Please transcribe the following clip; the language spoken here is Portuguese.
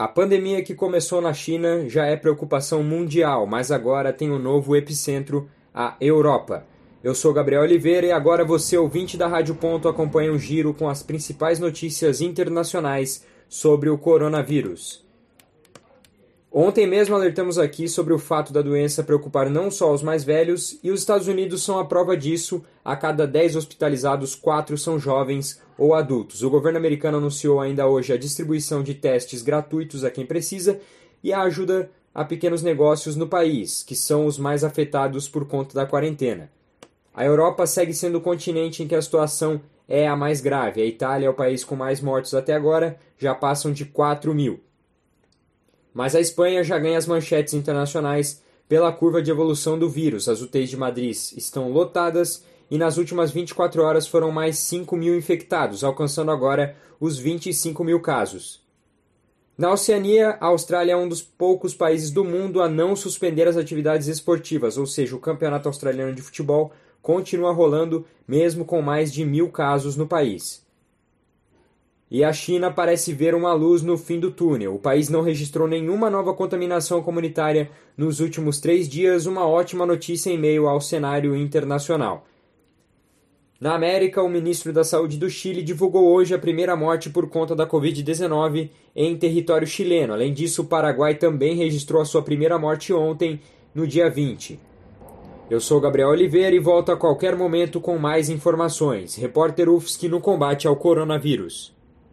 A pandemia que começou na China já é preocupação mundial, mas agora tem um novo epicentro, a Europa. Eu sou Gabriel Oliveira e agora você, ouvinte da Rádio Ponto, acompanha um giro com as principais notícias internacionais sobre o coronavírus. Ontem mesmo alertamos aqui sobre o fato da doença preocupar não só os mais velhos, e os Estados Unidos são a prova disso. A cada 10 hospitalizados, 4 são jovens ou adultos. O governo americano anunciou ainda hoje a distribuição de testes gratuitos a quem precisa e a ajuda a pequenos negócios no país, que são os mais afetados por conta da quarentena. A Europa segue sendo o continente em que a situação é a mais grave. A Itália é o país com mais mortos até agora, já passam de 4 mil. Mas a Espanha já ganha as manchetes internacionais pela curva de evolução do vírus. As UTIs de Madrid estão lotadas e nas últimas 24 horas foram mais 5 mil infectados, alcançando agora os 25 mil casos. Na Oceania, a Austrália é um dos poucos países do mundo a não suspender as atividades esportivas, ou seja, o Campeonato Australiano de Futebol continua rolando mesmo com mais de mil casos no país. E a China parece ver uma luz no fim do túnel. O país não registrou nenhuma nova contaminação comunitária nos últimos três dias, uma ótima notícia em meio ao cenário internacional. Na América, o ministro da Saúde do Chile divulgou hoje a primeira morte por conta da Covid-19 em território chileno. Além disso, o Paraguai também registrou a sua primeira morte ontem, no dia 20. Eu sou Gabriel Oliveira e volto a qualquer momento com mais informações. Repórter UFSC no combate ao coronavírus.